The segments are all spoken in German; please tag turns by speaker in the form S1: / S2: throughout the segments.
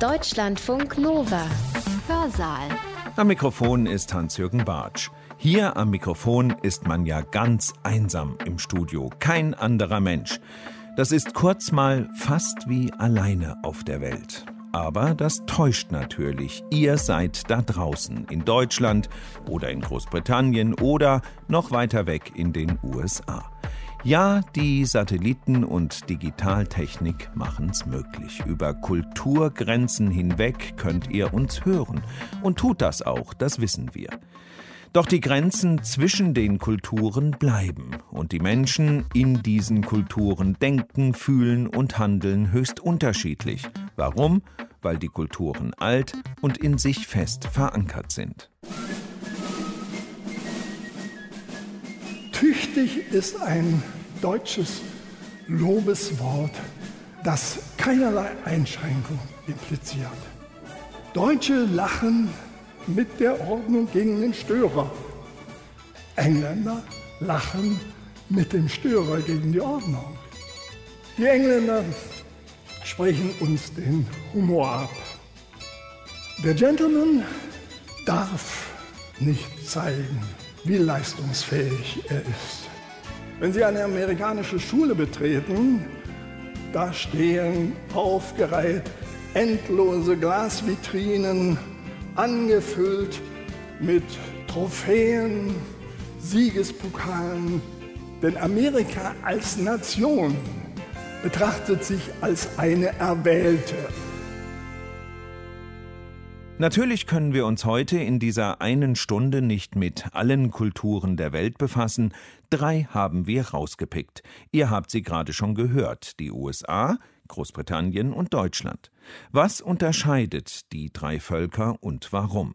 S1: Deutschlandfunk Nova. Hörsaal.
S2: Am Mikrofon ist Hans-Jürgen Bartsch. Hier am Mikrofon ist man ja ganz einsam im Studio. Kein anderer Mensch. Das ist kurz mal fast wie alleine auf der Welt. Aber das täuscht natürlich. Ihr seid da draußen in Deutschland oder in Großbritannien oder noch weiter weg in den USA. Ja, die Satelliten und Digitaltechnik machen's möglich. Über Kulturgrenzen hinweg könnt ihr uns hören. Und tut das auch, das wissen wir. Doch die Grenzen zwischen den Kulturen bleiben und die Menschen in diesen Kulturen denken, fühlen und handeln höchst unterschiedlich. Warum? Weil die Kulturen alt und in sich fest verankert sind.
S3: Tüchtig ist ein deutsches Lobeswort, das keinerlei Einschränkung impliziert. Deutsche lachen mit der Ordnung gegen den Störer. Engländer lachen mit dem Störer gegen die Ordnung. Die Engländer sprechen uns den Humor ab. Der Gentleman darf nicht zeigen, wie leistungsfähig er ist. Wenn Sie eine amerikanische Schule betreten, da stehen aufgereiht endlose Glasvitrinen, angefüllt mit Trophäen, Siegespokalen. Denn Amerika als Nation betrachtet sich als eine erwählte.
S2: Natürlich können wir uns heute in dieser einen Stunde nicht mit allen Kulturen der Welt befassen. Drei haben wir rausgepickt. Ihr habt sie gerade schon gehört. Die USA, Großbritannien und Deutschland. Was unterscheidet die drei Völker und warum?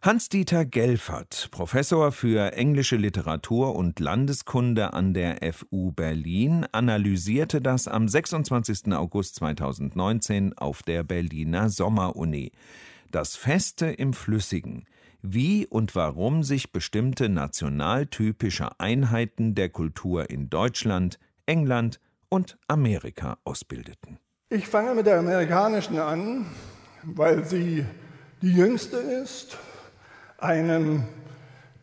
S2: Hans-Dieter Gelfert, Professor für englische Literatur und Landeskunde an der FU Berlin, analysierte das am 26. August 2019 auf der Berliner Sommeruni. Das Feste im Flüssigen. Wie und warum sich bestimmte nationaltypische Einheiten der Kultur in Deutschland, England und Amerika ausbildeten.
S3: Ich fange mit der amerikanischen an, weil sie die jüngste ist einen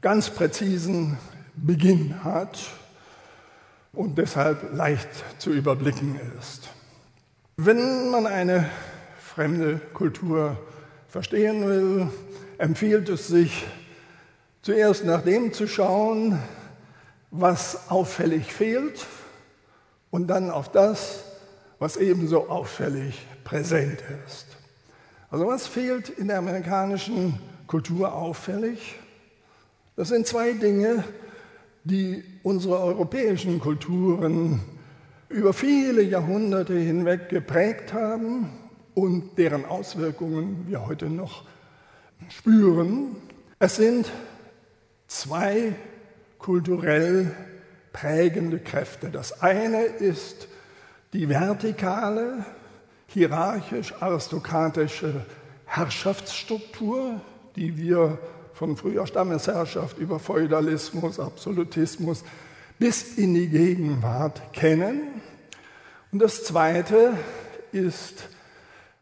S3: ganz präzisen Beginn hat und deshalb leicht zu überblicken ist. Wenn man eine fremde Kultur verstehen will, empfiehlt es sich, zuerst nach dem zu schauen, was auffällig fehlt und dann auf das, was ebenso auffällig präsent ist. Also was fehlt in der amerikanischen Kultur auffällig? Das sind zwei Dinge, die unsere europäischen Kulturen über viele Jahrhunderte hinweg geprägt haben und deren Auswirkungen wir heute noch spüren. Es sind zwei kulturell prägende Kräfte. Das eine ist die vertikale, hierarchisch-aristokratische Herrschaftsstruktur, die wir von früher Stammesherrschaft über Feudalismus, Absolutismus bis in die Gegenwart kennen. Und das Zweite ist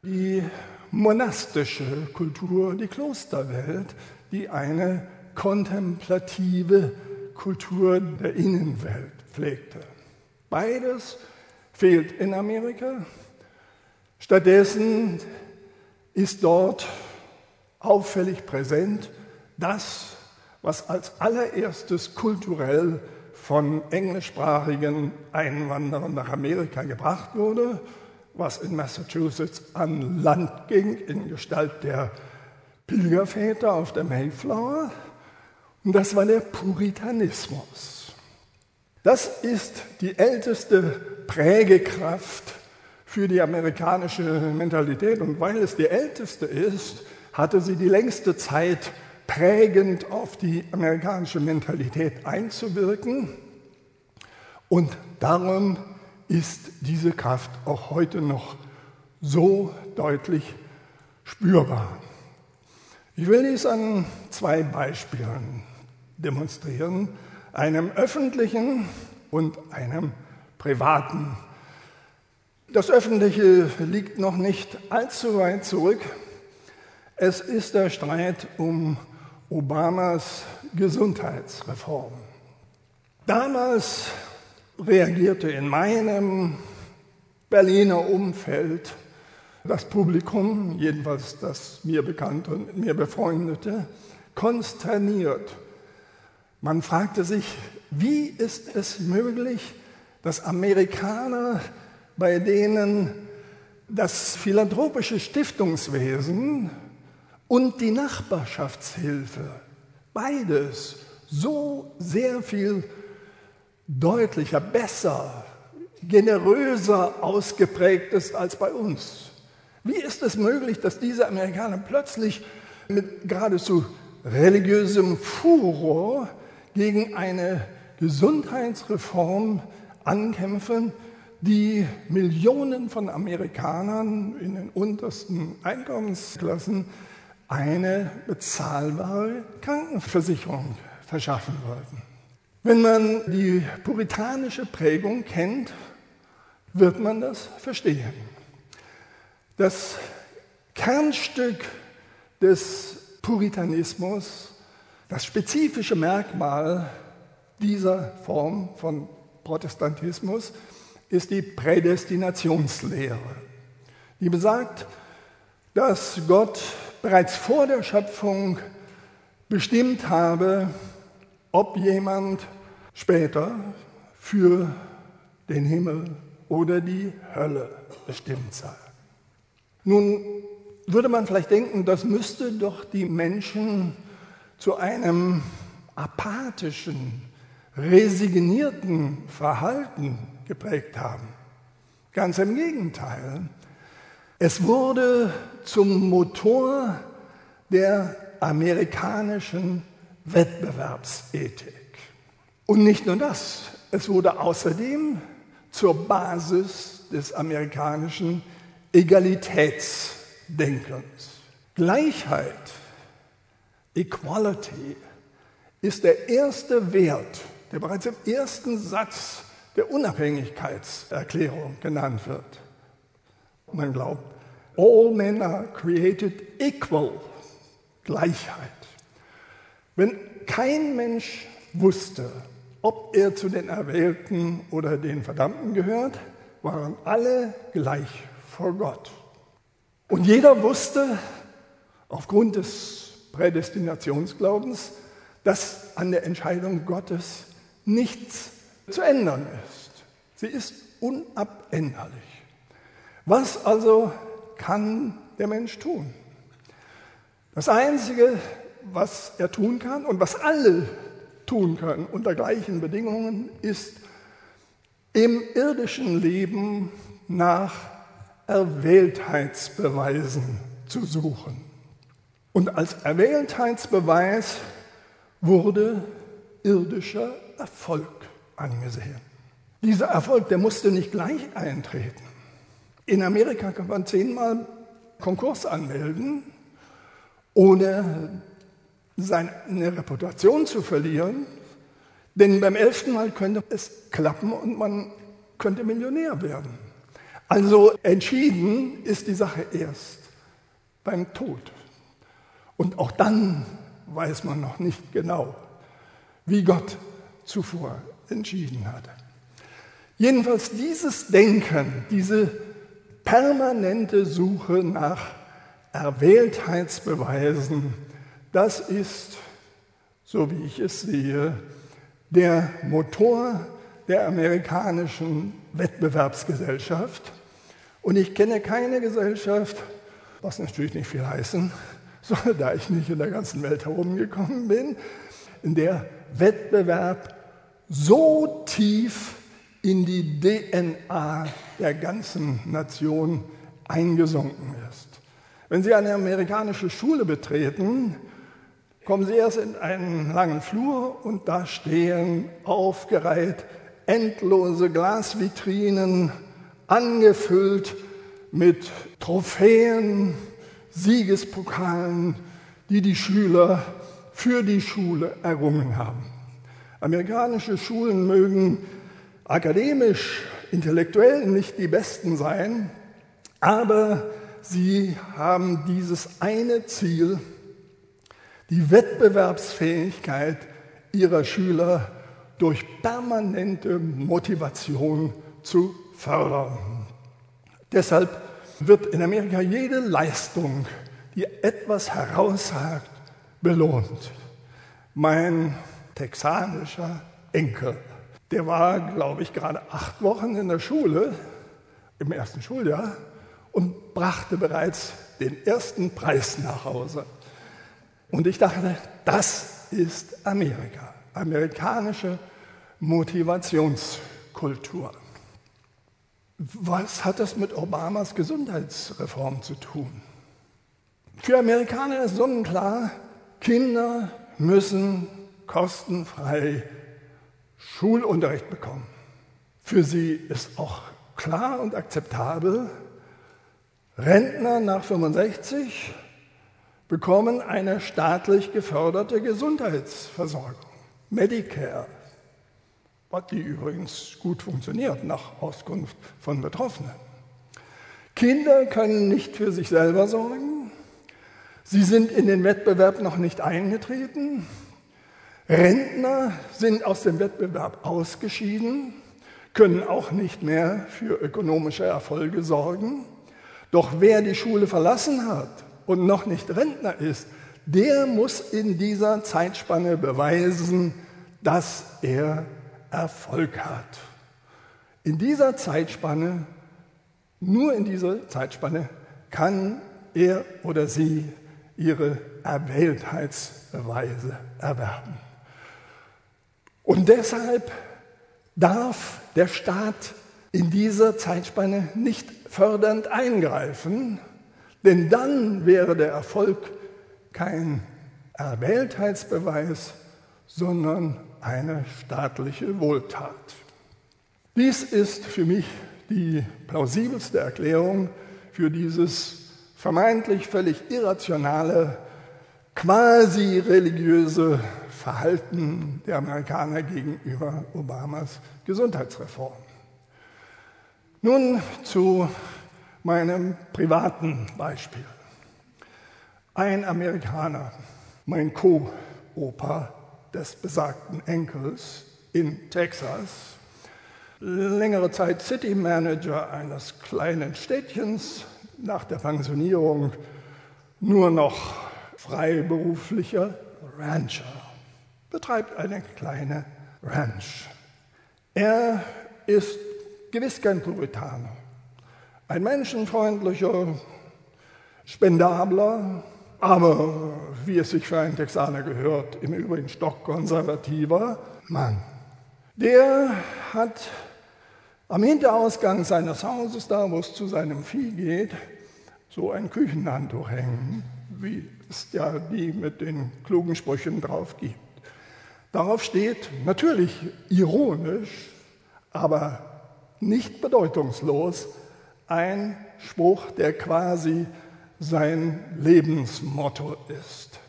S3: die monastische Kultur, die Klosterwelt, die eine kontemplative Kultur der Innenwelt pflegte. Beides fehlt in Amerika. Stattdessen ist dort auffällig präsent das, was als allererstes kulturell von englischsprachigen Einwanderern nach Amerika gebracht wurde, was in Massachusetts an Land ging in Gestalt der Pilgerväter auf der Mayflower. Und das war der Puritanismus. Das ist die älteste Prägekraft für die amerikanische Mentalität. Und weil es die älteste ist, hatte sie die längste Zeit prägend auf die amerikanische Mentalität einzuwirken. Und darum ist diese Kraft auch heute noch so deutlich spürbar. Ich will dies an zwei Beispielen demonstrieren, einem öffentlichen und einem privaten. Das Öffentliche liegt noch nicht allzu weit zurück. Es ist der Streit um Obamas Gesundheitsreform. Damals reagierte in meinem Berliner Umfeld das Publikum, jedenfalls das mir bekannte und mit mir befreundete, konsterniert. Man fragte sich, wie ist es möglich, dass Amerikaner, bei denen das philanthropische Stiftungswesen und die Nachbarschaftshilfe, beides so sehr viel deutlicher, besser, generöser ausgeprägt ist als bei uns. Wie ist es möglich, dass diese Amerikaner plötzlich mit geradezu religiösem Furor gegen eine Gesundheitsreform ankämpfen, die Millionen von Amerikanern in den untersten Einkommensklassen eine bezahlbare Krankenversicherung verschaffen wollten. Wenn man die puritanische Prägung kennt, wird man das verstehen. Das Kernstück des Puritanismus, das spezifische Merkmal dieser Form von Protestantismus ist die Prädestinationslehre, die besagt, dass Gott bereits vor der Schöpfung bestimmt habe, ob jemand später für den Himmel oder die Hölle bestimmt sei. Nun würde man vielleicht denken, das müsste doch die Menschen zu einem apathischen, resignierten Verhalten geprägt haben. Ganz im Gegenteil. Es wurde zum Motor der amerikanischen Wettbewerbsethik. Und nicht nur das, es wurde außerdem zur Basis des amerikanischen Egalitätsdenkens. Gleichheit, Equality, ist der erste Wert, der bereits im ersten Satz der Unabhängigkeitserklärung genannt wird. Man glaubt, all men are created equal, Gleichheit. Wenn kein Mensch wusste, ob er zu den Erwählten oder den Verdammten gehört, waren alle gleich vor Gott. Und jeder wusste aufgrund des Prädestinationsglaubens, dass an der Entscheidung Gottes nichts zu ändern ist. Sie ist unabänderlich. Was also kann der Mensch tun? Das Einzige, was er tun kann und was alle tun können unter gleichen Bedingungen, ist im irdischen Leben nach Erwähltheitsbeweisen zu suchen. Und als Erwähltheitsbeweis wurde irdischer Erfolg angesehen. Dieser Erfolg, der musste nicht gleich eintreten. In Amerika kann man zehnmal Konkurs anmelden, ohne seine Reputation zu verlieren. Denn beim elften Mal könnte es klappen und man könnte Millionär werden. Also entschieden ist die Sache erst beim Tod. Und auch dann weiß man noch nicht genau, wie Gott zuvor entschieden hatte. Jedenfalls dieses Denken, diese permanente Suche nach Erwähltheitsbeweisen, das ist, so wie ich es sehe, der Motor der amerikanischen Wettbewerbsgesellschaft. Und ich kenne keine Gesellschaft, was natürlich nicht viel heißen soll, da ich nicht in der ganzen Welt herumgekommen bin, in der Wettbewerb so tief in die DNA der ganzen Nation eingesunken ist. Wenn Sie eine amerikanische Schule betreten, kommen Sie erst in einen langen Flur und da stehen aufgereiht endlose Glasvitrinen, angefüllt mit Trophäen, Siegespokalen, die die Schüler für die Schule errungen haben. Amerikanische Schulen mögen akademisch intellektuell nicht die Besten sein, aber sie haben dieses eine Ziel, die Wettbewerbsfähigkeit ihrer Schüler durch permanente Motivation zu fördern. Deshalb wird in Amerika jede Leistung, die etwas herausragt, belohnt. Mein texanischer Enkel, der war, glaube ich, gerade acht Wochen in der Schule, im ersten Schuljahr, und brachte bereits den ersten Preis nach Hause. Und ich dachte, das ist Amerika, amerikanische Motivationskultur. Was hat das mit Obamas Gesundheitsreform zu tun? Für Amerikaner ist sonnenklar, Kinder müssen kostenfrei Schulunterricht bekommen. Für sie ist auch klar und akzeptabel, Rentner nach 65 bekommen eine staatlich geförderte Gesundheitsversorgung, Medicare, die übrigens gut funktioniert nach Auskunft von Betroffenen. Kinder können nicht für sich selber sorgen. Sie sind in den Wettbewerb noch nicht eingetreten. Rentner sind aus dem Wettbewerb ausgeschieden, können auch nicht mehr für ökonomische Erfolge sorgen. Doch wer die Schule verlassen hat und noch nicht Rentner ist, der muss in dieser Zeitspanne beweisen, dass er Erfolg hat. In dieser Zeitspanne, nur in dieser Zeitspanne kann er oder sie ihre Erwähltheitsbeweise erwerben. Und deshalb darf der Staat in dieser Zeitspanne nicht fördernd eingreifen, denn dann wäre der Erfolg kein Erwähltheitsbeweis, sondern eine staatliche Wohltat. Dies ist für mich die plausibelste Erklärung für dieses vermeintlich völlig irrationale, quasi religiöse Verhalten der Amerikaner gegenüber Obamas Gesundheitsreform. Nun zu meinem privaten Beispiel. Ein Amerikaner, mein Co-Opa des besagten Enkels in Texas, längere Zeit City Manager eines kleinen Städtchens, nach der Pensionierung nur noch freiberuflicher Rancher, betreibt eine kleine Ranch. Er ist gewiss kein Puritaner, ein menschenfreundlicher, spendabler, aber wie es sich für einen Texaner gehört, im Übrigen stockkonservativer Mann. Der hat am Hinterausgang seines Hauses, da wo es zu seinem Vieh geht, so ein Küchenhandtuch hängen, wie es ja die mit den klugen Sprüchen drauf gibt. Darauf steht natürlich ironisch, aber nicht bedeutungslos, ein Spruch, der quasi sein Lebensmotto ist.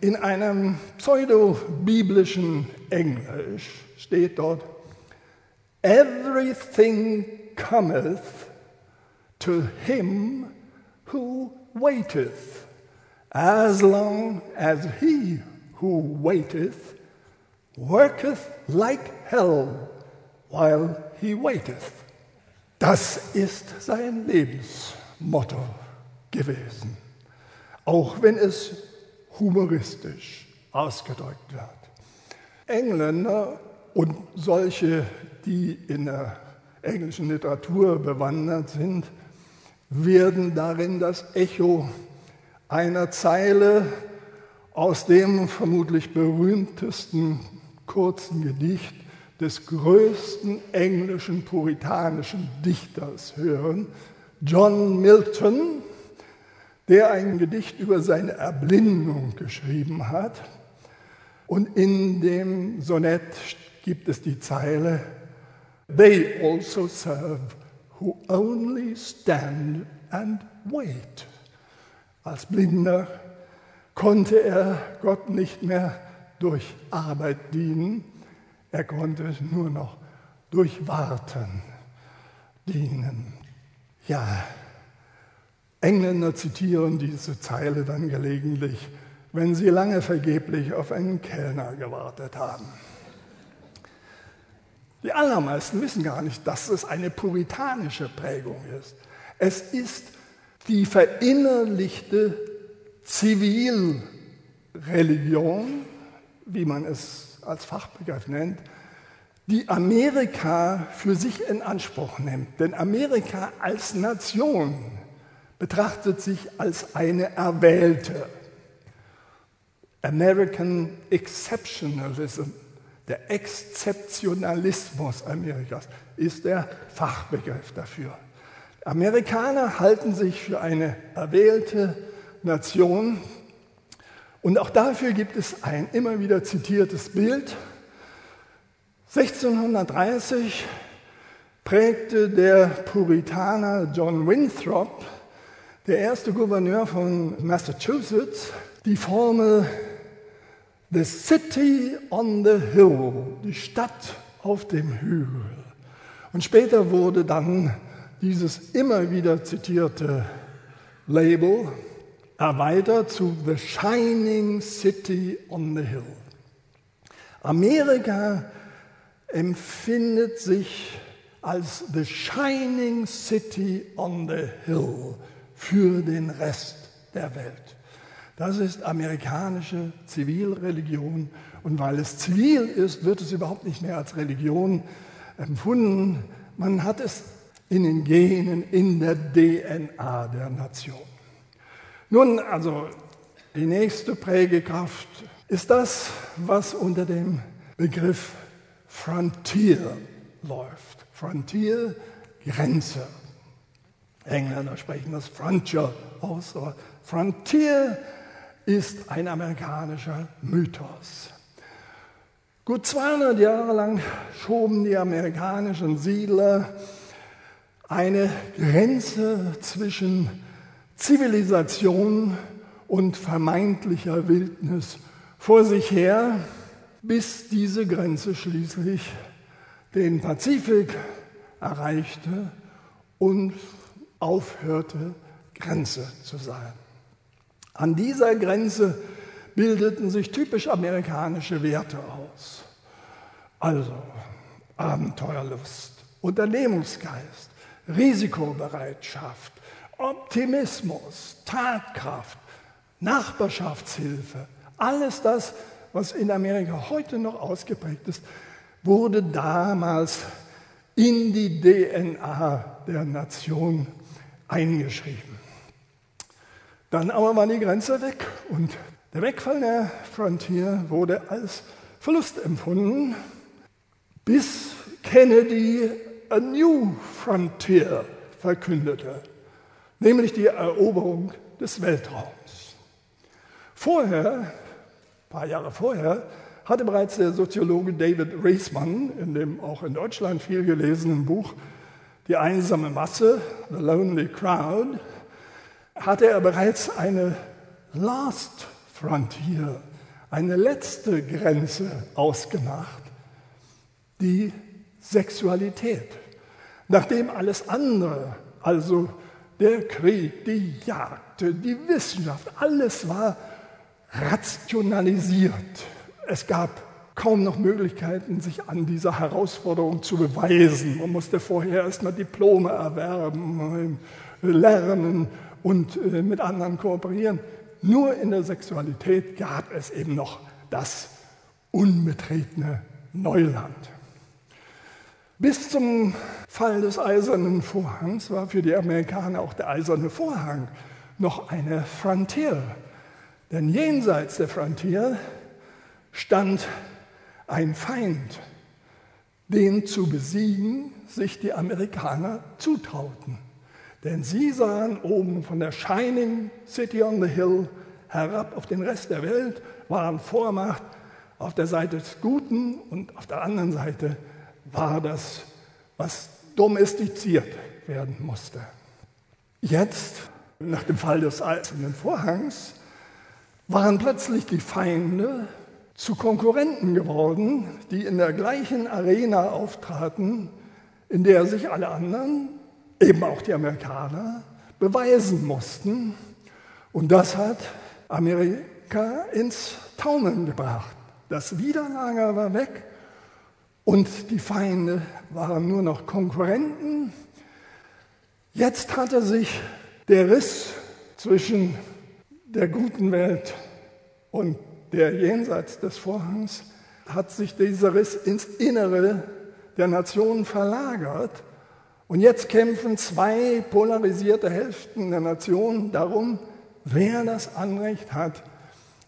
S3: In einem pseudo-biblischen Englisch steht dort, Everything cometh to him who waiteth, as long as he who waiteth worketh like hell while he waiteth. Das ist sein Lebensmotto gewesen, auch wenn es humoristisch ausgedrückt wird. Engländer und solche, die in der englischen Literatur bewandert sind, werden darin das Echo einer Zeile aus dem vermutlich berühmtesten kurzen Gedicht des größten englischen puritanischen Dichters hören, John Milton, der ein Gedicht über seine Erblindung geschrieben hat. Und in dem Sonett gibt es die Zeile, They also serve who only stand and wait. Als Blinder konnte er Gott nicht mehr durch Arbeit dienen, er konnte nur noch durch Warten dienen. Ja, Engländer zitieren diese Zeile dann gelegentlich, wenn sie lange vergeblich auf einen Kellner gewartet haben. Die allermeisten wissen gar nicht, dass es eine puritanische Prägung ist. Es ist die verinnerlichte Zivilreligion, wie man es als Fachbegriff nennt, die Amerika für sich in Anspruch nimmt. Denn Amerika als Nation betrachtet sich als eine erwählte. American Exceptionalism, der Exzeptionalismus Amerikas, ist der Fachbegriff dafür. Amerikaner halten sich für eine erwählte Nation und auch dafür gibt es ein immer wieder zitiertes Bild. 1630 prägte der Puritaner John Winthrop, der erste Gouverneur von Massachusetts, die Formel The City on the Hill, die Stadt auf dem Hügel. Und später wurde dann dieses immer wieder zitierte Label erweitert zu The Shining City on the Hill. Amerika empfindet sich als The Shining City on the Hill für den Rest der Welt. Das ist amerikanische Zivilreligion und weil es zivil ist, wird es überhaupt nicht mehr als Religion empfunden. Man hat es in den Genen, in der DNA der Nation. Nun, also die nächste Prägekraft ist das, was unter dem Begriff Frontier läuft. Frontier, Grenze. Engländer sprechen das Frontier aus, aber Frontier ist ein amerikanischer Mythos. Gut 200 Jahre lang schoben die amerikanischen Siedler eine Grenze zwischen Zivilisation und vermeintlicher Wildnis vor sich her, bis diese Grenze schließlich den Pazifik erreichte und aufhörte, Grenze zu sein. An dieser Grenze bildeten sich typisch amerikanische Werte aus. Also Abenteuerlust, Unternehmungsgeist, Risikobereitschaft, Optimismus, Tatkraft, Nachbarschaftshilfe, alles das, was in Amerika heute noch ausgeprägt ist, wurde damals in die DNA der Nation eingeschrieben. Dann aber war die Grenze weg und der Wegfall der Frontier wurde als Verlust empfunden, bis Kennedy a new frontier verkündete, nämlich die Eroberung des Weltraums. Vorher, ein paar Jahre vorher, hatte bereits der Soziologe David Reisman in dem auch in Deutschland viel gelesenen Buch Die einsame Masse, The Lonely Crowd, hatte er bereits eine Last Frontier, eine letzte Grenze ausgemacht, die Sexualität. Nachdem alles andere, also der Krieg, die Jagd, die Wissenschaft, alles war rationalisiert. Es gab kaum noch Möglichkeiten, sich an dieser Herausforderung zu beweisen. Man musste vorher erstmal Diplome erwerben, lernen und äh, mit anderen kooperieren. Nur in der Sexualität gab es eben noch das unbetretene Neuland. Bis zum Fall des Eisernen Vorhangs war für die Amerikaner auch der Eiserne Vorhang noch eine Frontier. Denn jenseits der Frontier stand ein Feind, den zu besiegen sich die Amerikaner zutrauten. Denn sie sahen oben von der Shining City on the Hill herab auf den Rest der Welt, waren Vormacht auf der Seite des Guten und auf der anderen Seite war das, was domestiziert werden musste. Jetzt, nach dem Fall des Eisernen Vorhangs, waren plötzlich die Feinde zu Konkurrenten geworden, die in der gleichen Arena auftraten, in der sich alle anderen, eben auch die Amerikaner, beweisen mussten. Und das hat Amerika ins Taumeln gebracht. Das Widerlager war weg und die Feinde waren nur noch Konkurrenten. Jetzt hatte sich der Riss zwischen der guten Welt und der jenseits des Vorhangs, hat sich dieser Riss ins Innere der Nationen verlagert. Und jetzt kämpfen zwei polarisierte Hälften der Nation darum, wer das Anrecht hat,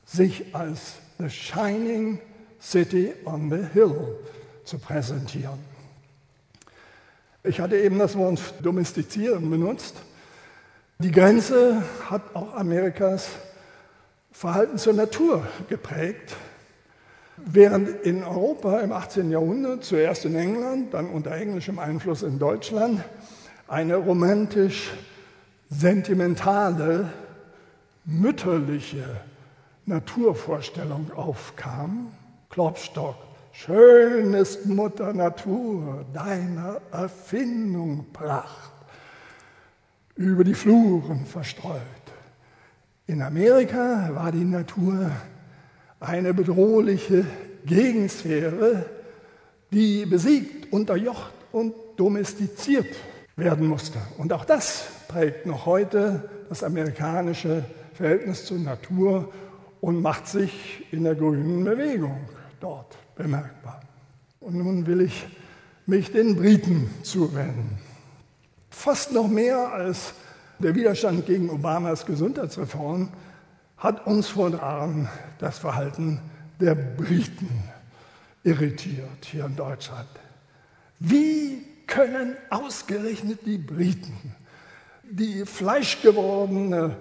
S3: sich als the shining city on the hill zu präsentieren. Ich hatte eben das Wort domestizieren benutzt. Die Grenze hat auch Amerikas Verhalten zur Natur geprägt. Während in Europa im 18. Jahrhundert, zuerst in England, dann unter englischem Einfluss in Deutschland, eine romantisch sentimentale, mütterliche Naturvorstellung aufkam, Klopstock, schön ist Mutter Natur, deiner Erfindung Pracht, über die Fluren verstreut. In Amerika war die Natur eine bedrohliche Gegensphäre, die besiegt, unterjocht und domestiziert werden musste. Und auch das prägt noch heute das amerikanische Verhältnis zur Natur und macht sich in der grünen Bewegung dort bemerkbar. Und nun will ich mich den Briten zuwenden. Fast noch mehr als der Widerstand gegen Obamas Gesundheitsreform hat uns vor Jahren das Verhalten der Briten irritiert hier in Deutschland. Wie können ausgerechnet die Briten die fleischgewordene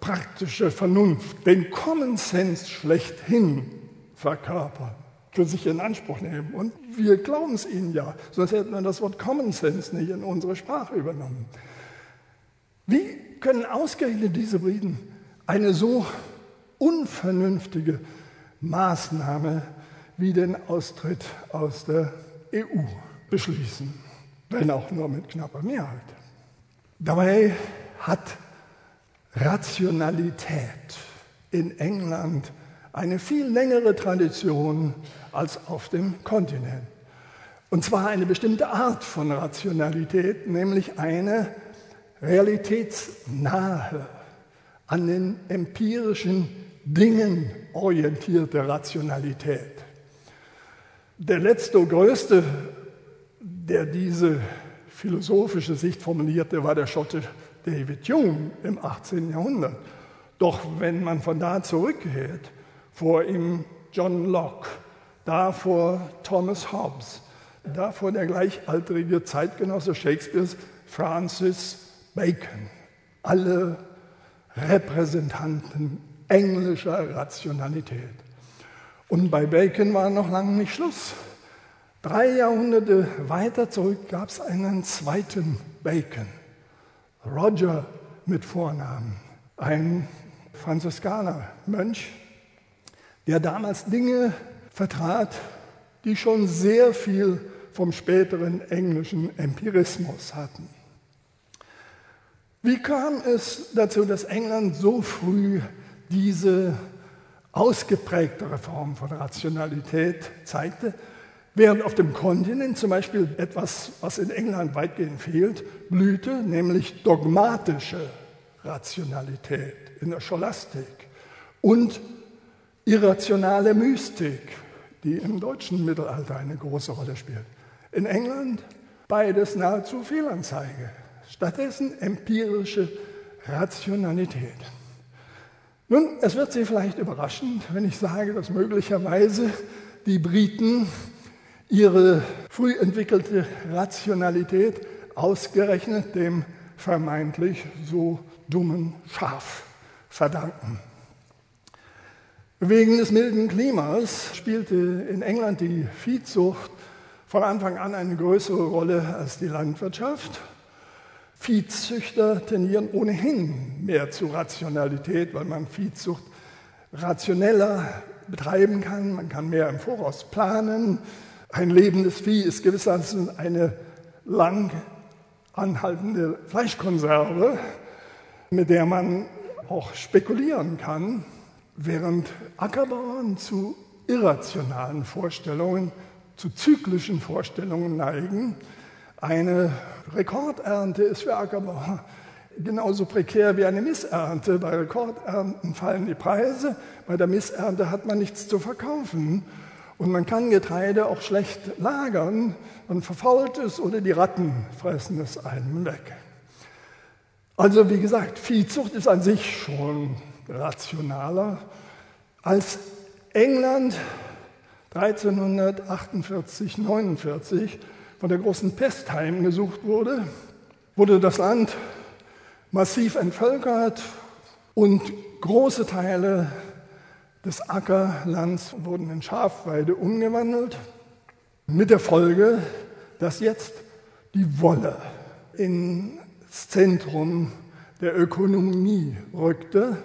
S3: praktische Vernunft, den Common Sense schlechthin verkörpern, für sich in Anspruch nehmen. Und wir glauben es ihnen ja, sonst hätten wir das Wort Common Sense nicht in unsere Sprache übernommen. Wie können ausgerechnet diese Briten eine so unvernünftige Maßnahme wie den Austritt aus der EU beschließen, wenn auch nur mit knapper Mehrheit? Dabei hat Rationalität in England eine viel längere Tradition als auf dem Kontinent. Und zwar eine bestimmte Art von Rationalität, nämlich eine realitätsnahe, an den empirischen Dingen orientierte Rationalität. Der letzte und größte, der diese philosophische Sicht formulierte, war der Schotte David Hume im 18. Jahrhundert. Doch wenn man von da zurückgeht, vor ihm John Locke, davor Thomas Hobbes, davor der gleichaltrige Zeitgenosse Shakespeares Francis Bacon, alle Repräsentanten englischer Rationalität. Und bei Bacon war noch lange nicht Schluss. Drei Jahrhunderte weiter zurück gab es einen zweiten Bacon, Roger mit Vornamen, ein Franziskanermönch, der damals Dinge vertrat, die schon sehr viel vom späteren englischen Empirismus hatten. Wie kam es dazu, dass England so früh diese ausgeprägtere Form von Rationalität zeigte, während auf dem Kontinent zum Beispiel etwas, was in England weitgehend fehlt, blühte, nämlich dogmatische Rationalität in der Scholastik und irrationale Mystik, die im deutschen Mittelalter eine große Rolle spielt. In England beides nahezu Fehlanzeige. Stattdessen empirische Rationalität. Nun, es wird Sie vielleicht überraschen, wenn ich sage, dass möglicherweise die Briten ihre früh entwickelte Rationalität ausgerechnet dem vermeintlich so dummen Schaf verdanken. Wegen des milden Klimas spielte in England die Viehzucht von Anfang an eine größere Rolle als die Landwirtschaft. Viehzüchter tendieren ohnehin mehr zu Rationalität, weil man Viehzucht rationeller betreiben kann, man kann mehr im Voraus planen. Ein lebendes Vieh ist gewissermaßen eine lang anhaltende Fleischkonserve, mit der man auch spekulieren kann, während Ackerbauern zu irrationalen Vorstellungen, zu zyklischen Vorstellungen neigen. Eine Rekordernte ist für Ackerbauer genauso prekär wie eine Missernte. Bei Rekordernten fallen die Preise, bei der Missernte hat man nichts zu verkaufen. Und man kann Getreide auch schlecht lagern, man verfault es oder die Ratten fressen es einem weg. Also wie gesagt, Viehzucht ist an sich schon rationaler. Als England 1348, 49 von der großen Pest heimgesucht wurde, wurde das Land massiv entvölkert und große Teile des Ackerlands wurden in Schafweide umgewandelt, mit der Folge, dass jetzt die Wolle ins Zentrum der Ökonomie rückte.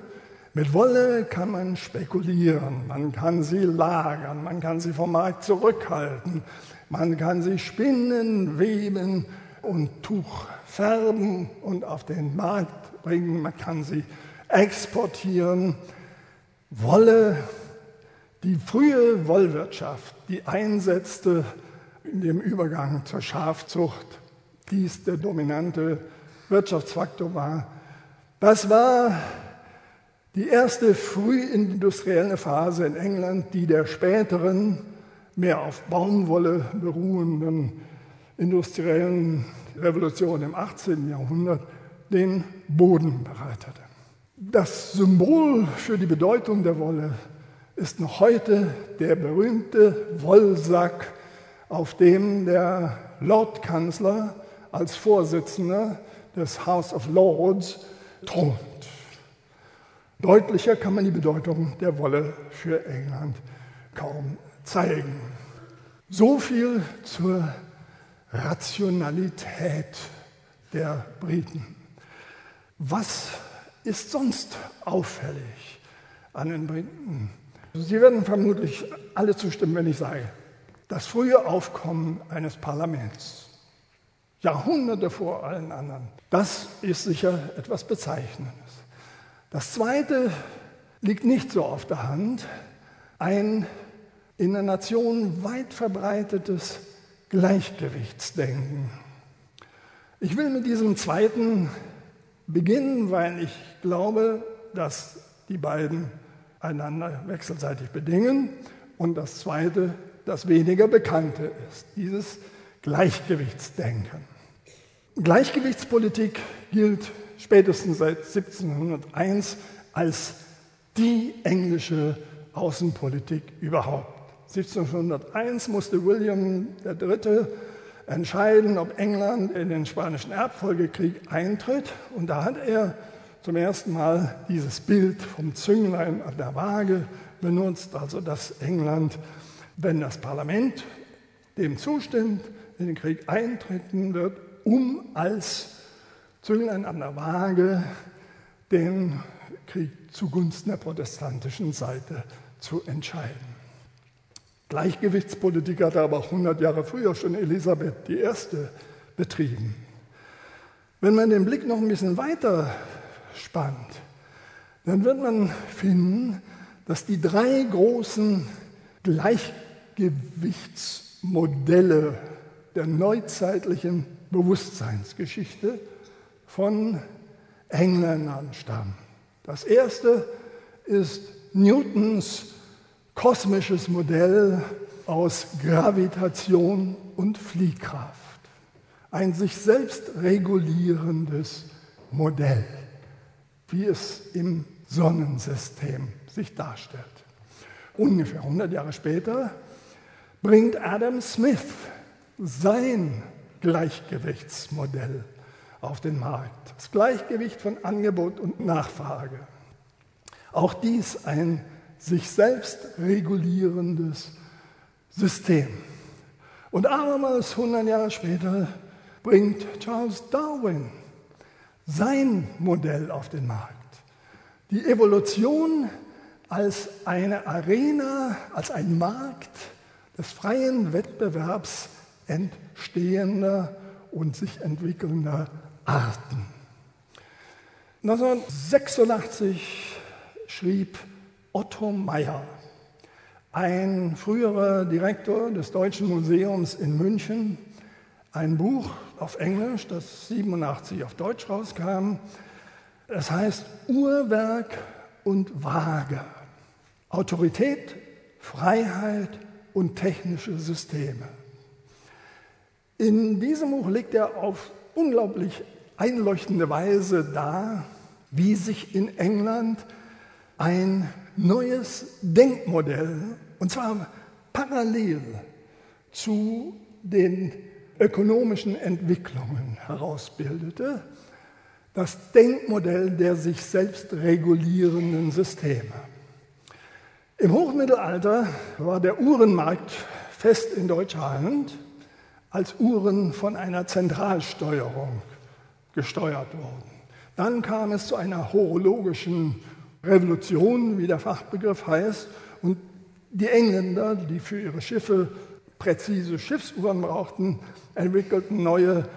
S3: Mit Wolle kann man spekulieren, man kann sie lagern, man kann sie vom Markt zurückhalten, man kann sie spinnen, weben und Tuch färben und auf den Markt bringen, man kann sie exportieren. Wolle, die frühe Wollwirtschaft, die einsetzte in dem Übergang zur Schafzucht, dies der dominante Wirtschaftsfaktor war, das war die erste frühindustrielle Phase in England, die der späteren, mehr auf Baumwolle beruhenden industriellen Revolution im 18. Jahrhundert den Boden bereitete. Das Symbol für die Bedeutung der Wolle ist noch heute der berühmte Wollsack, auf dem der Lordkanzler als Vorsitzender des House of Lords thront. Deutlicher kann man die Bedeutung der Wolle für England kaum zeigen. So viel zur Rationalität der Briten. Was ist sonst auffällig an den Briten? Sie werden vermutlich alle zustimmen, wenn ich sage, das frühe Aufkommen eines Parlaments, Jahrhunderte vor allen anderen, das ist sicher etwas Bezeichnendes. Das Zweite liegt nicht so auf der Hand, ein in der Nation weit verbreitetes Gleichgewichtsdenken. Ich will mit diesem zweiten beginnen, weil ich glaube, dass die beiden einander wechselseitig bedingen. Und das zweite, das weniger bekannte ist, dieses Gleichgewichtsdenken. Gleichgewichtspolitik gilt spätestens seit 1701 als die englische Außenpolitik überhaupt. 1701 musste William III. entscheiden, ob England in den Spanischen Erbfolgekrieg eintritt. Und da hat er zum ersten Mal dieses Bild vom Zünglein an der Waage benutzt, also dass England, wenn das Parlament dem zustimmt, in den Krieg eintreten wird, um als Zünglein an der Waage den Krieg zugunsten der protestantischen Seite zu entscheiden. Gleichgewichtspolitik hatte aber auch 100 Jahre früher schon Elisabeth I. betrieben. Wenn man den Blick noch ein bisschen weiter spannt, dann wird man finden, dass die drei großen Gleichgewichtsmodelle der neuzeitlichen Bewusstseinsgeschichte von Engländern stammen. Das erste ist Newtons kosmisches Modell aus Gravitation und Fliehkraft. Ein sich selbst regulierendes Modell, wie es im Sonnensystem sich darstellt. Ungefähr 100 Jahre später bringt Adam Smith sein Gleichgewichtsmodell auf den Markt. Das Gleichgewicht von Angebot und Nachfrage. Auch dies ein sich selbst regulierendes System. Und abermals 100 Jahre später bringt Charles Darwin sein Modell auf den Markt. Die Evolution als eine Arena, als ein Markt des freien Wettbewerbs entstehender und sich entwickelnder Arten. 1986 schrieb Otto Meyer, ein früherer Direktor des Deutschen Museums in München, ein Buch auf Englisch, das 87 auf Deutsch rauskam. Es heißt Uhrwerk und Waage. Autorität, Freiheit und technische Systeme. In diesem Buch legt er auf unglaublich einleuchtende Weise dar, wie sich in England ein neues Denkmodell, und zwar parallel zu den ökonomischen Entwicklungen herausbildete, das Denkmodell der sich selbst regulierenden Systeme. Im Hochmittelalter war der Uhrenmarkt fest in deutscher Hand, als Uhren von einer Zentralsteuerung gesteuert wurden. Dann kam es zu einer horologischen Revolution, wie der Fachbegriff heißt, und die Engländer, die für ihre Schiffe präzise Schiffsuhren brauchten, entwickelten neue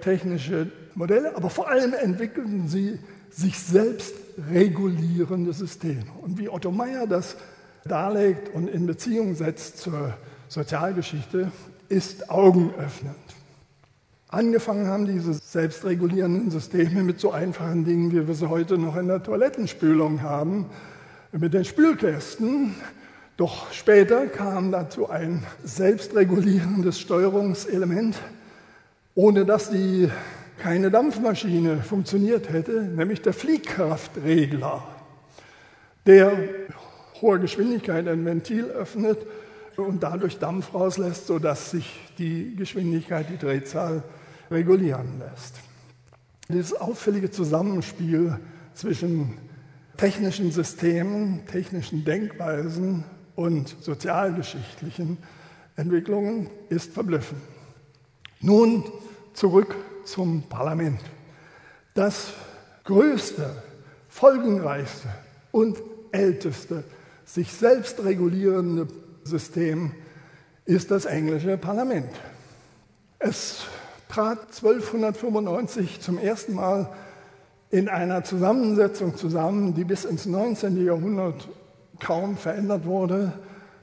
S3: technische Modelle, aber vor allem entwickelten sie sich selbst regulierende Systeme. Und wie Otto Meyer das darlegt und in Beziehung setzt zur Sozialgeschichte, ist augenöffnend. Angefangen haben diese selbstregulierenden Systeme mit so einfachen Dingen, wie wir sie heute noch in der Toilettenspülung haben, mit den Spülkästen. Doch später kam dazu ein selbstregulierendes Steuerungselement, ohne dass die keine Dampfmaschine funktioniert hätte, nämlich der Fliehkraftregler, der hoher Geschwindigkeit ein Ventil öffnet und dadurch Dampf rauslässt, sodass sich die Geschwindigkeit, die Drehzahl regulieren lässt. Dieses auffällige Zusammenspiel zwischen technischen Systemen, technischen Denkweisen und sozialgeschichtlichen Entwicklungen ist verblüffend. Nun zurück zum Parlament. Das größte, folgenreichste und älteste sich selbst regulierende System ist das englische Parlament. Es trat 1295 zum ersten Mal in einer Zusammensetzung zusammen, die bis ins 19. Jahrhundert kaum verändert wurde.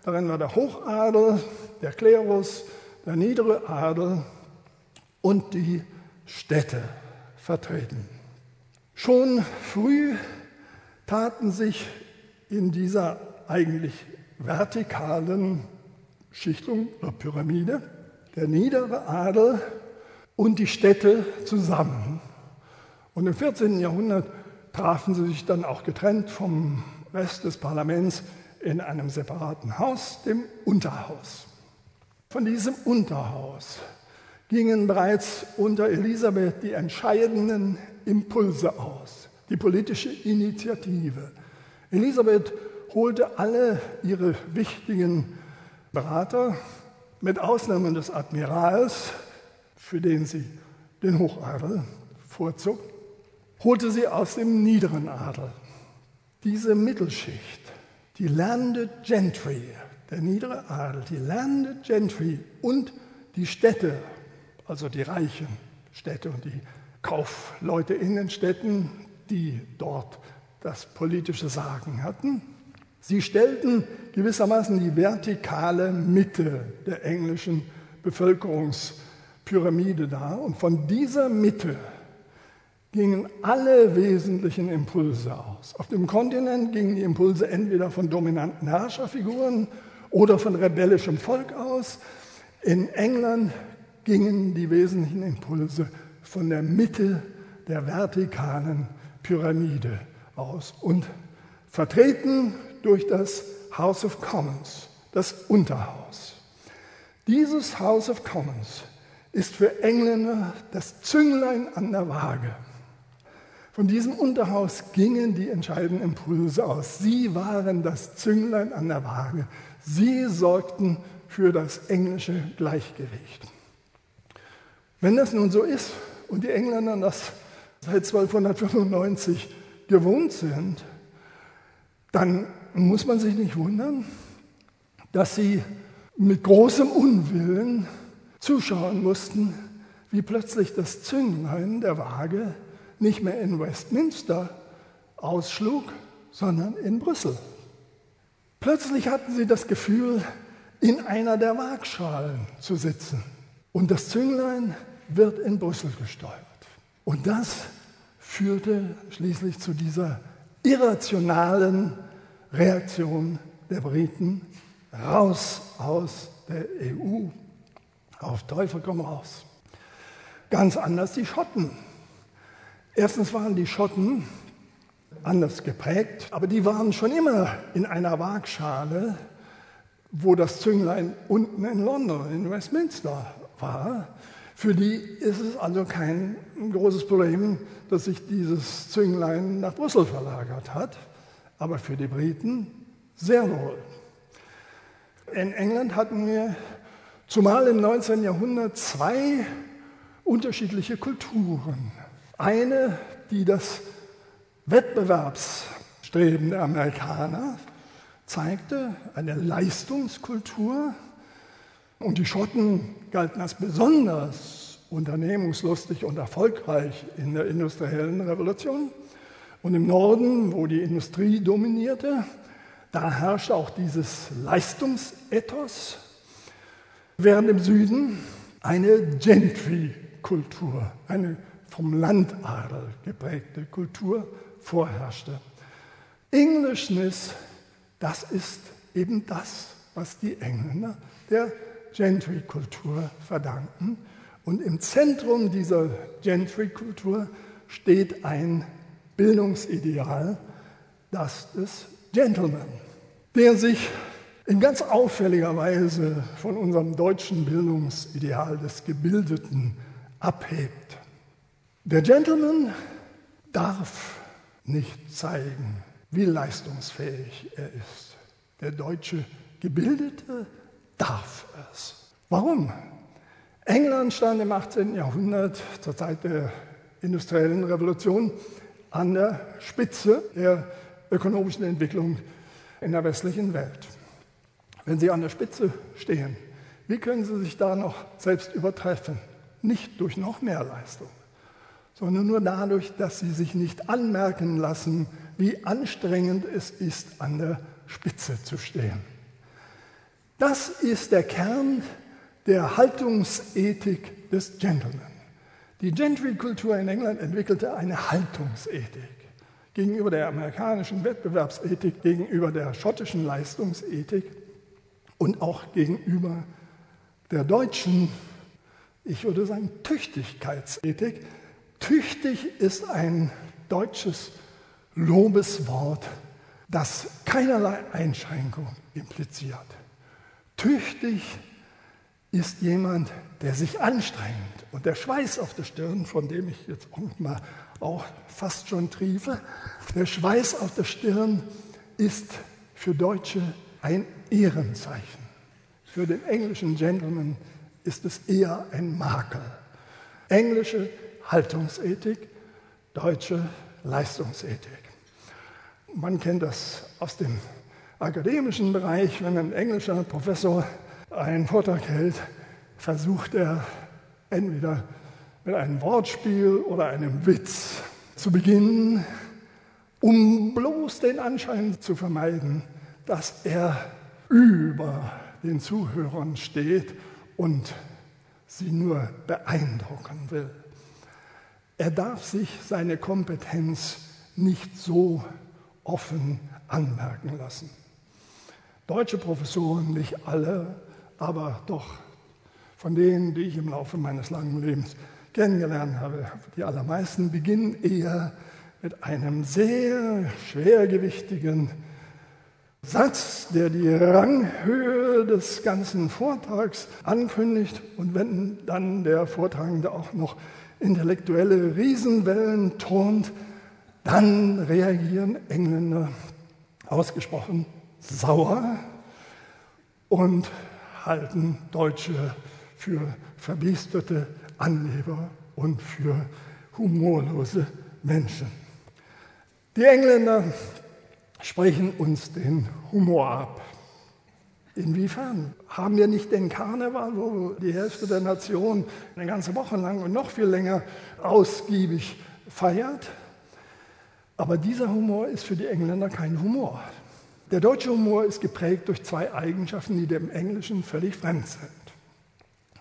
S3: Darin war der Hochadel, der Klerus, der niedere Adel und die Städte vertreten. Schon früh taten sich in dieser eigentlich vertikalen Schichtung oder Pyramide der niedere Adel und die Städte zusammen. Und im 14. Jahrhundert trafen sie sich dann auch getrennt vom Rest des Parlaments in einem separaten Haus, dem Unterhaus. Von diesem Unterhaus gingen bereits unter Elisabeth die entscheidenden Impulse aus, die politische Initiative. Elisabeth holte alle ihre wichtigen Berater, mit Ausnahme des Admirals, für den sie den Hochadel vorzog, holte sie aus dem niederen Adel. Diese Mittelschicht, die Landed Gentry, der niedere Adel, die Landed Gentry und die Städte, also die reichen Städte und die Kaufleute in den Städten, die dort das politische Sagen hatten, Sie stellten gewissermaßen die vertikale Mitte der englischen Bevölkerungspyramide dar. Und von dieser Mitte gingen alle wesentlichen Impulse aus. Auf dem Kontinent gingen die Impulse entweder von dominanten Herrscherfiguren oder von rebellischem Volk aus. In England gingen die wesentlichen Impulse von der Mitte der vertikalen Pyramide aus und vertreten durch das House of Commons, das Unterhaus. Dieses House of Commons ist für Engländer das Zünglein an der Waage. Von diesem Unterhaus gingen die entscheidenden Impulse aus. Sie waren das Zünglein an der Waage. Sie sorgten für das englische Gleichgewicht. Wenn das nun so ist und die Engländer das seit 1295 gewohnt sind, dann muss man sich nicht wundern, dass sie mit großem Unwillen zuschauen mussten, wie plötzlich das Zünglein der Waage nicht mehr in Westminster ausschlug, sondern in Brüssel. Plötzlich hatten sie das Gefühl, in einer der Waagschalen zu sitzen. Und das Zünglein wird in Brüssel gesteuert. Und das führte schließlich zu dieser irrationalen Reaktion der Briten raus aus der EU. Auf Teufel komm raus. Ganz anders die Schotten. Erstens waren die Schotten anders geprägt, aber die waren schon immer in einer Waagschale, wo das Zünglein unten in London, in Westminster war. Für die ist es also kein großes Problem, dass sich dieses Zünglein nach Brüssel verlagert hat, aber für die Briten sehr wohl. In England hatten wir zumal im 19. Jahrhundert zwei unterschiedliche Kulturen. Eine, die das Wettbewerbsstreben der Amerikaner zeigte, eine Leistungskultur. Und die Schotten galten als besonders unternehmungslustig und erfolgreich in der industriellen Revolution. Und im Norden, wo die Industrie dominierte, da herrschte auch dieses Leistungsethos, während im Süden eine Gentry-Kultur, eine vom Landadel geprägte Kultur vorherrschte. Englishness, das ist eben das, was die Engländer der Gentry-Kultur verdanken. Und im Zentrum dieser Gentry-Kultur steht ein Bildungsideal, das des Gentleman, der sich in ganz auffälliger Weise von unserem deutschen Bildungsideal des Gebildeten abhebt. Der Gentleman darf nicht zeigen, wie leistungsfähig er ist. Der deutsche Gebildete darf es. Warum? England stand im 18. Jahrhundert zur Zeit der industriellen Revolution an der Spitze der ökonomischen Entwicklung in der westlichen Welt. Wenn Sie an der Spitze stehen, wie können Sie sich da noch selbst übertreffen? Nicht durch noch mehr Leistung, sondern nur dadurch, dass Sie sich nicht anmerken lassen, wie anstrengend es ist, an der Spitze zu stehen. Das ist der Kern der Haltungsethik des Gentleman. Die Gentry-Kultur in England entwickelte eine Haltungsethik gegenüber der amerikanischen Wettbewerbsethik, gegenüber der schottischen Leistungsethik und auch gegenüber der deutschen, ich würde sagen, Tüchtigkeitsethik. Tüchtig ist ein deutsches Lobeswort, das keinerlei Einschränkung impliziert. Tüchtig ist jemand, der sich anstrengt und der Schweiß auf der Stirn, von dem ich jetzt mal auch fast schon triefe, der Schweiß auf der Stirn ist für Deutsche ein Ehrenzeichen. Für den englischen Gentleman ist es eher ein Makel. Englische Haltungsethik, deutsche Leistungsethik. Man kennt das aus dem akademischen Bereich, wenn ein englischer Professor einen Vortrag hält, versucht er entweder mit einem Wortspiel oder einem Witz zu beginnen, um bloß den Anschein zu vermeiden, dass er über den Zuhörern steht und sie nur beeindrucken will. Er darf sich seine Kompetenz nicht so offen anmerken lassen. Deutsche Professoren, nicht alle, aber doch von denen, die ich im Laufe meines langen Lebens kennengelernt habe, die allermeisten beginnen eher mit einem sehr schwergewichtigen Satz, der die Ranghöhe des ganzen Vortrags ankündigt. Und wenn dann der Vortragende auch noch intellektuelle Riesenwellen turnt, dann reagieren Engländer ausgesprochen sauer und halten Deutsche für verbiesterte Anleber und für humorlose Menschen. Die Engländer sprechen uns den Humor ab. Inwiefern? Haben wir nicht den Karneval, wo die Hälfte der Nation eine ganze Woche lang und noch viel länger ausgiebig feiert? Aber dieser Humor ist für die Engländer kein Humor. Der deutsche Humor ist geprägt durch zwei Eigenschaften, die dem Englischen völlig fremd sind.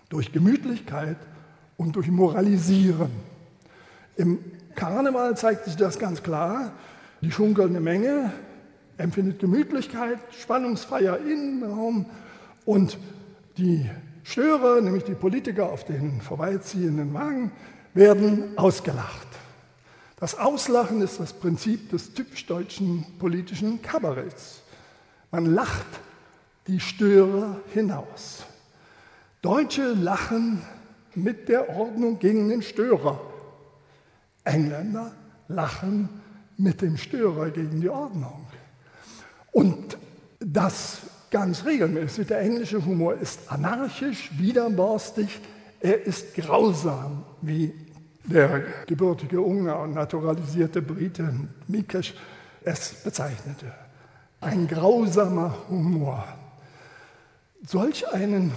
S3: Durch Gemütlichkeit und durch Moralisieren. Im Karneval zeigt sich das ganz klar. Die schunkelnde Menge empfindet Gemütlichkeit, spannungsfreier Innenraum und die Störer, nämlich die Politiker auf den vorbeiziehenden Wagen, werden ausgelacht. Das Auslachen ist das Prinzip des typisch deutschen politischen Kabaretts. Man lacht die Störer hinaus. Deutsche lachen mit der Ordnung gegen den Störer. Engländer lachen mit dem Störer gegen die Ordnung. Und das ganz regelmäßig. Der englische Humor ist anarchisch, widerborstig, er ist grausam, wie der gebürtige Ungar und naturalisierte Brite Mikesh es bezeichnete. Ein grausamer Humor. Solch einen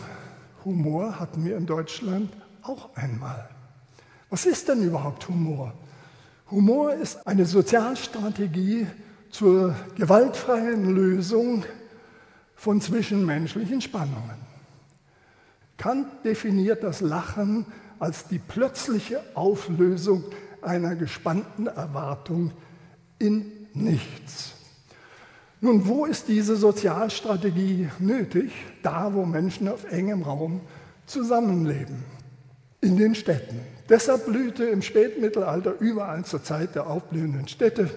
S3: Humor hatten wir in Deutschland auch einmal. Was ist denn überhaupt Humor? Humor ist eine Sozialstrategie zur gewaltfreien Lösung von zwischenmenschlichen Spannungen. Kant definiert das Lachen als die plötzliche Auflösung einer gespannten Erwartung in nichts. Nun, wo ist diese Sozialstrategie nötig? Da, wo Menschen auf engem Raum zusammenleben, in den Städten. Deshalb blühte im Spätmittelalter überall zur Zeit der aufblühenden Städte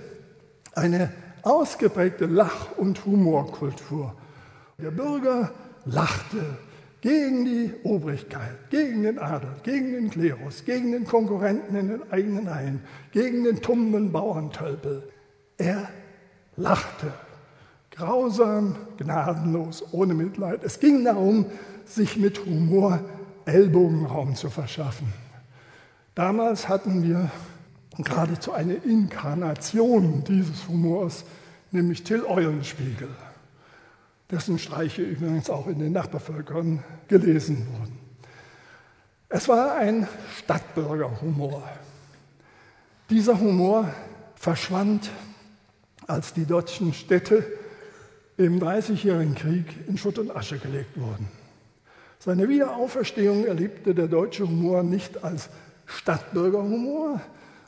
S3: eine ausgeprägte Lach- und Humorkultur. Der Bürger lachte gegen die Obrigkeit, gegen den Adel, gegen den Klerus, gegen den Konkurrenten in den eigenen Reihen, gegen den tummen Bauerntölpel. Er lachte Grausam, gnadenlos, ohne Mitleid. Es ging darum, sich mit Humor Ellbogenraum zu verschaffen. Damals hatten wir geradezu eine Inkarnation dieses Humors, nämlich Till Eulenspiegel, dessen Streiche übrigens auch in den Nachbarvölkern gelesen wurden. Es war ein Stadtbürgerhumor. Dieser Humor verschwand, als die deutschen Städte im Dreißigjährigen Krieg in Schutt und Asche gelegt wurden. Seine Wiederauferstehung erlebte der deutsche Humor nicht als Stadtbürgerhumor,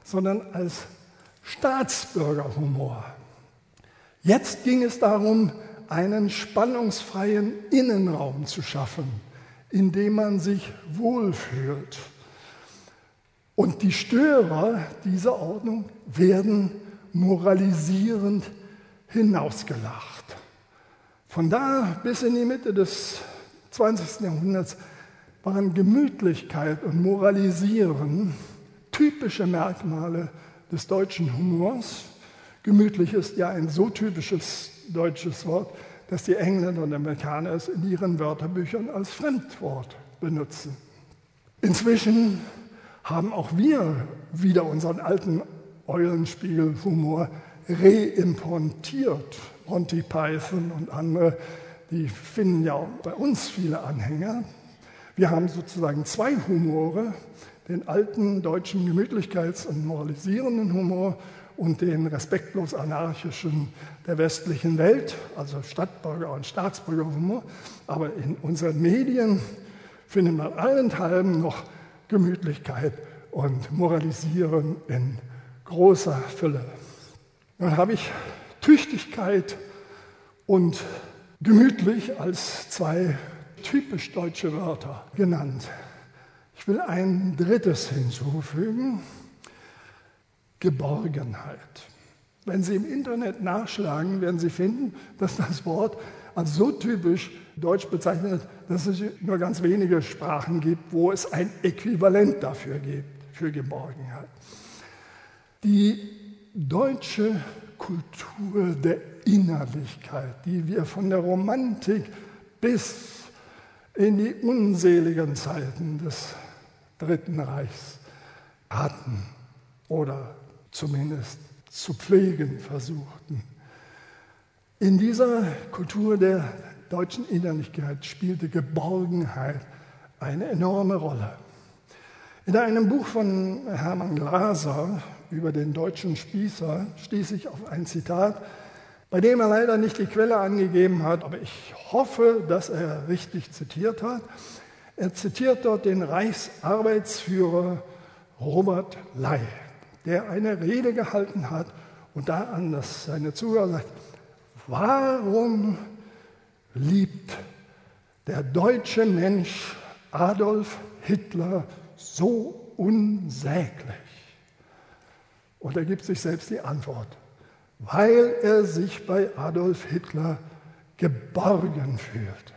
S3: sondern als Staatsbürgerhumor. Jetzt ging es darum, einen spannungsfreien Innenraum zu schaffen, in dem man sich wohlfühlt. Und die Störer dieser Ordnung werden moralisierend hinausgelacht. Von da bis in die Mitte des 20. Jahrhunderts waren Gemütlichkeit und Moralisieren typische Merkmale des deutschen Humors. Gemütlich ist ja ein so typisches deutsches Wort, dass die Engländer und Amerikaner es in ihren Wörterbüchern als Fremdwort benutzen. Inzwischen haben auch wir wieder unseren alten Eulenspiegel-Humor reimportiert Monty Python und andere, die finden ja bei uns viele Anhänger. Wir haben sozusagen zwei Humore, den alten deutschen Gemütlichkeits- und moralisierenden Humor und den respektlos anarchischen der westlichen Welt, also Stadtbürger- und Staatsbürgerhumor. Aber in unseren Medien findet man allenthalben noch Gemütlichkeit und Moralisieren in großer Fülle. Dann habe ich Tüchtigkeit und gemütlich als zwei typisch deutsche Wörter genannt. Ich will ein drittes hinzufügen, Geborgenheit. Wenn Sie im Internet nachschlagen, werden Sie finden, dass das Wort als so typisch deutsch bezeichnet, dass es nur ganz wenige Sprachen gibt, wo es ein Äquivalent dafür gibt, für Geborgenheit. Die deutsche Kultur der Innerlichkeit, die wir von der Romantik bis in die unseligen Zeiten des Dritten Reichs hatten oder zumindest zu pflegen versuchten. In dieser Kultur der deutschen Innerlichkeit spielte Geborgenheit eine enorme Rolle. In einem Buch von Hermann Glaser über den deutschen Spießer stieß ich auf ein Zitat, bei dem er leider nicht die Quelle angegeben hat, aber ich hoffe, dass er richtig zitiert hat. Er zitiert dort den Reichsarbeitsführer Robert Ley, der eine Rede gehalten hat und da an das seine Zuhörer sagt, warum liebt der deutsche Mensch Adolf Hitler so unsäglich? Und er gibt sich selbst die Antwort, weil er sich bei Adolf Hitler geborgen fühlt.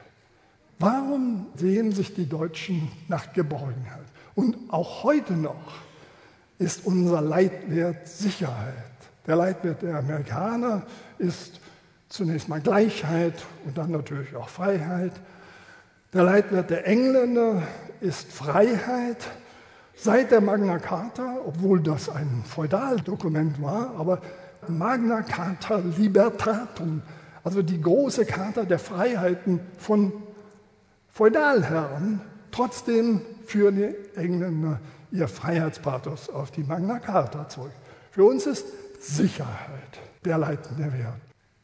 S3: Warum sehen sich die Deutschen nach Geborgenheit? Und auch heute noch ist unser Leitwert Sicherheit. Der Leitwert der Amerikaner ist zunächst mal Gleichheit und dann natürlich auch Freiheit. Der Leitwert der Engländer ist Freiheit. Seit der Magna Carta, obwohl das ein Feudaldokument war, aber Magna Carta Libertatum, also die große Charta der Freiheiten von Feudalherren, trotzdem führen die Engländer ihr Freiheitspathos auf die Magna Carta zurück. Für uns ist Sicherheit der leitende Wert.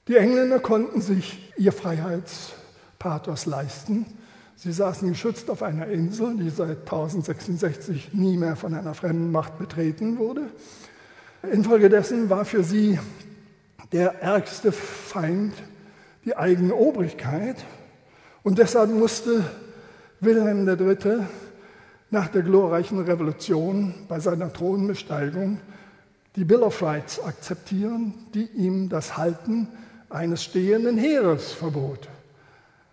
S3: Die Engländer konnten sich ihr Freiheitspathos leisten. Sie saßen geschützt auf einer Insel, die seit 1066 nie mehr von einer fremden Macht betreten wurde. Infolgedessen war für sie der ärgste Feind die eigene Obrigkeit. Und deshalb musste Wilhelm III. nach der glorreichen Revolution bei seiner Thronbesteigung die Bill of Rights akzeptieren, die ihm das Halten eines stehenden Heeres verbot.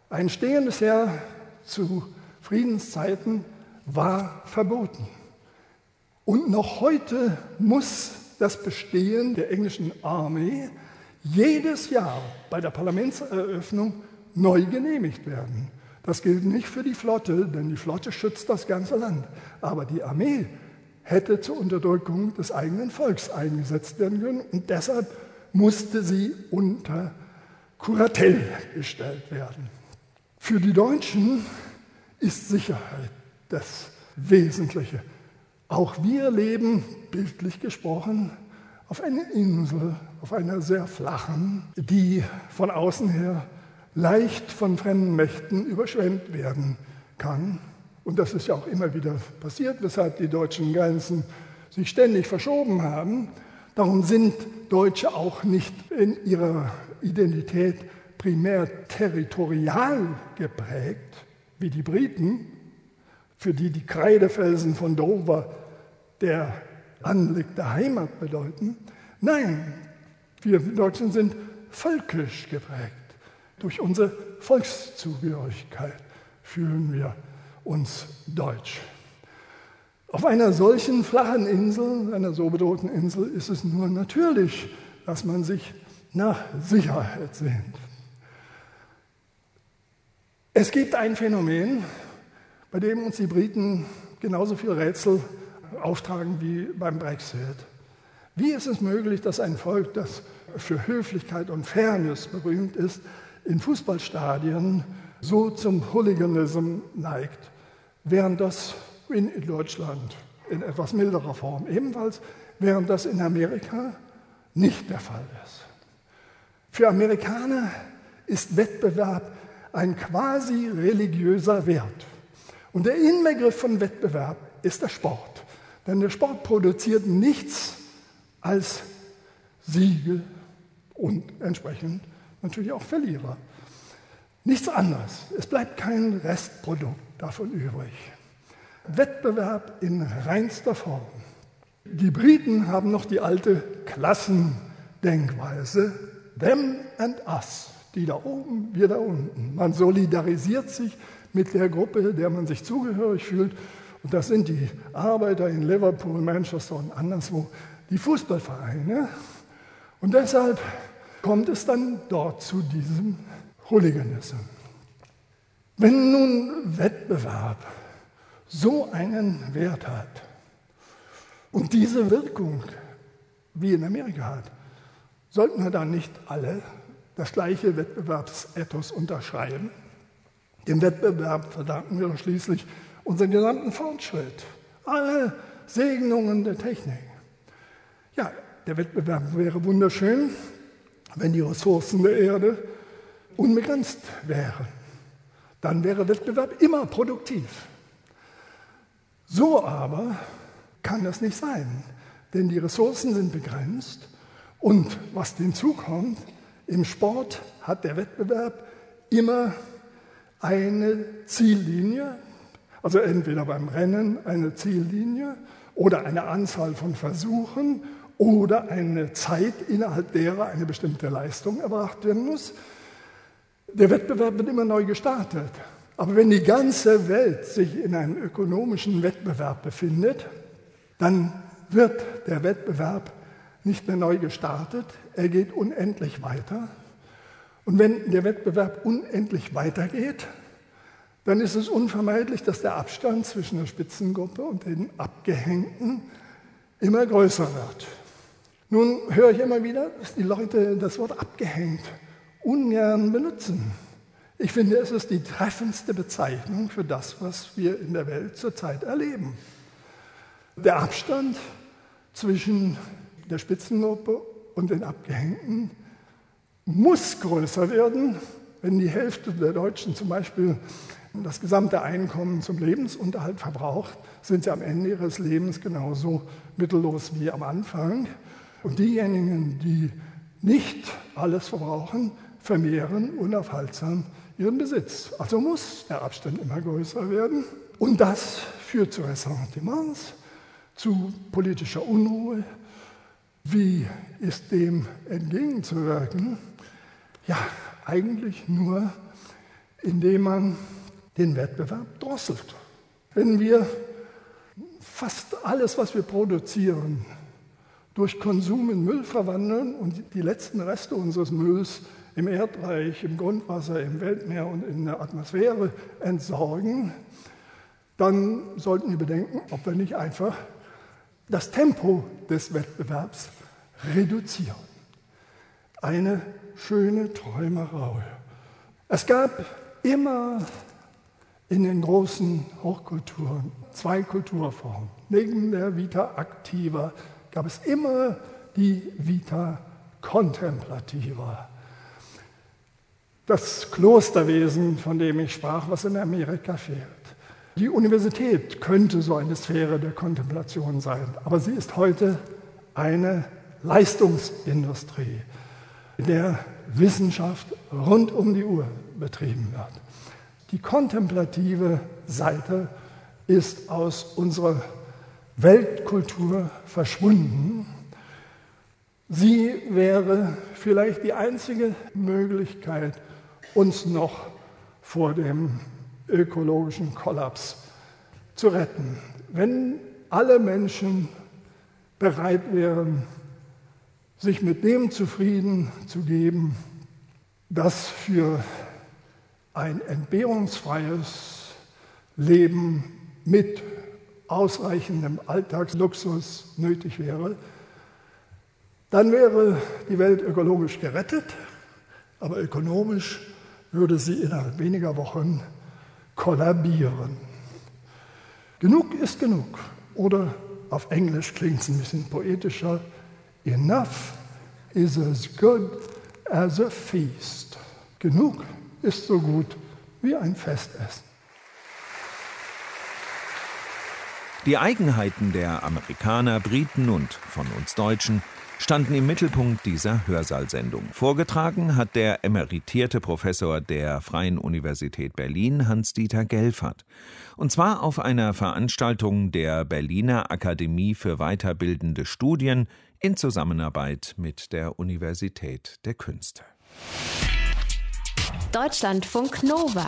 S3: Ein stehendes Heer zu Friedenszeiten war verboten. Und noch heute muss das Bestehen der englischen Armee jedes Jahr bei der Parlamentseröffnung neu genehmigt werden. Das gilt nicht für die Flotte, denn die Flotte schützt das ganze Land. Aber die Armee hätte zur Unterdrückung des eigenen Volks eingesetzt werden können und deshalb musste sie unter Kuratell gestellt werden. Für die Deutschen ist Sicherheit das Wesentliche. Auch wir leben, bildlich gesprochen, auf einer Insel, auf einer sehr flachen, die von außen her leicht von fremden Mächten überschwemmt werden kann. Und das ist ja auch immer wieder passiert, weshalb die deutschen Grenzen sich ständig verschoben haben. Darum sind Deutsche auch nicht in ihrer Identität primär territorial geprägt, wie die Briten, für die die Kreidefelsen von Dover der Anblick der Heimat bedeuten. Nein, wir Deutschen sind völkisch geprägt. Durch unsere Volkszugehörigkeit fühlen wir uns deutsch. Auf einer solchen flachen Insel, einer so bedrohten Insel, ist es nur natürlich, dass man sich nach Sicherheit sehnt. Es gibt ein Phänomen, bei dem uns die Briten genauso viel Rätsel auftragen wie beim Brexit. Wie ist es möglich, dass ein Volk, das für Höflichkeit und Fairness berühmt ist, in Fußballstadien so zum Hooliganism neigt, während das in Deutschland in etwas milderer Form ebenfalls, während das in Amerika nicht der Fall ist. Für Amerikaner ist Wettbewerb ein quasi religiöser Wert. Und der Inbegriff von Wettbewerb ist der Sport. Denn der Sport produziert nichts als Siege und entsprechend natürlich auch Verlierer. Nichts anderes. Es bleibt kein Restprodukt davon übrig. Wettbewerb in reinster Form. Die Briten haben noch die alte Klassendenkweise, them and us, die da oben, wir da unten. Man solidarisiert sich mit der Gruppe, der man sich zugehörig fühlt. Und das sind die Arbeiter in Liverpool, Manchester und anderswo, die Fußballvereine. Und deshalb kommt es dann dort zu diesem Hooliganism. Wenn nun Wettbewerb so einen Wert hat und diese Wirkung wie in Amerika hat, sollten wir dann nicht alle das gleiche Wettbewerbsethos unterschreiben. Dem Wettbewerb verdanken wir schließlich unseren gesamten Fortschritt, alle Segnungen der Technik. Ja, der Wettbewerb wäre wunderschön, wenn die Ressourcen der Erde unbegrenzt wären. Dann wäre Wettbewerb immer produktiv. So aber kann das nicht sein, denn die Ressourcen sind begrenzt und was hinzukommt, im Sport hat der Wettbewerb immer eine Ziellinie, also entweder beim Rennen eine Ziellinie oder eine Anzahl von Versuchen oder eine Zeit, innerhalb derer eine bestimmte Leistung erbracht werden muss. Der Wettbewerb wird immer neu gestartet. Aber wenn die ganze Welt sich in einem ökonomischen Wettbewerb befindet, dann wird der Wettbewerb nicht mehr neu gestartet, er geht unendlich weiter. Und wenn der Wettbewerb unendlich weitergeht, dann ist es unvermeidlich, dass der Abstand zwischen der Spitzengruppe und den Abgehängten immer größer wird. Nun höre ich immer wieder, dass die Leute das Wort abgehängt ungern benutzen. Ich finde, es ist die treffendste Bezeichnung für das, was wir in der Welt zurzeit erleben. Der Abstand zwischen der Spitzengruppe und den Abgehängten muss größer werden, wenn die Hälfte der Deutschen zum Beispiel das gesamte Einkommen zum Lebensunterhalt verbraucht, sind sie am Ende ihres Lebens genauso mittellos wie am Anfang. Und diejenigen, die nicht alles verbrauchen, vermehren unaufhaltsam ihren Besitz. Also muss der Abstand immer größer werden. Und das führt zu Ressentiments, zu politischer Unruhe. Wie ist dem entgegenzuwirken? Ja, eigentlich nur, indem man den Wettbewerb drosselt. Wenn wir fast alles, was wir produzieren, durch Konsum in Müll verwandeln und die letzten Reste unseres Mülls im Erdreich, im Grundwasser, im Weltmeer und in der Atmosphäre entsorgen, dann sollten wir bedenken, ob wir nicht einfach das Tempo des Wettbewerbs reduzieren. Eine schöne Träumerei. Es gab immer in den großen Hochkulturen zwei Kulturformen. Neben der Vita activa gab es immer die Vita contemplativa. Das Klosterwesen, von dem ich sprach, was in Amerika fehlt. Die Universität könnte so eine Sphäre der Kontemplation sein, aber sie ist heute eine Leistungsindustrie, in der Wissenschaft rund um die Uhr betrieben wird. Die kontemplative Seite ist aus unserer Weltkultur verschwunden. Sie wäre vielleicht die einzige Möglichkeit, uns noch vor dem ökologischen Kollaps zu retten. Wenn alle Menschen bereit wären, sich mit dem zufrieden zu geben, das für ein entbehrungsfreies Leben mit ausreichendem Alltagsluxus nötig wäre, dann wäre die Welt ökologisch gerettet, aber ökonomisch würde sie innerhalb weniger Wochen kollabieren. Genug ist genug. Oder auf Englisch klingt es ein bisschen poetischer. Enough is as good as a feast. Genug ist so gut wie ein Festessen.
S2: Die Eigenheiten der Amerikaner, Briten und von uns Deutschen standen im Mittelpunkt dieser Hörsaalsendung. Vorgetragen hat der emeritierte Professor der Freien Universität Berlin, Hans-Dieter Gelfert. Und zwar auf einer Veranstaltung der Berliner Akademie für weiterbildende Studien in Zusammenarbeit mit der Universität der Künste.
S1: Deutschlandfunk Nova.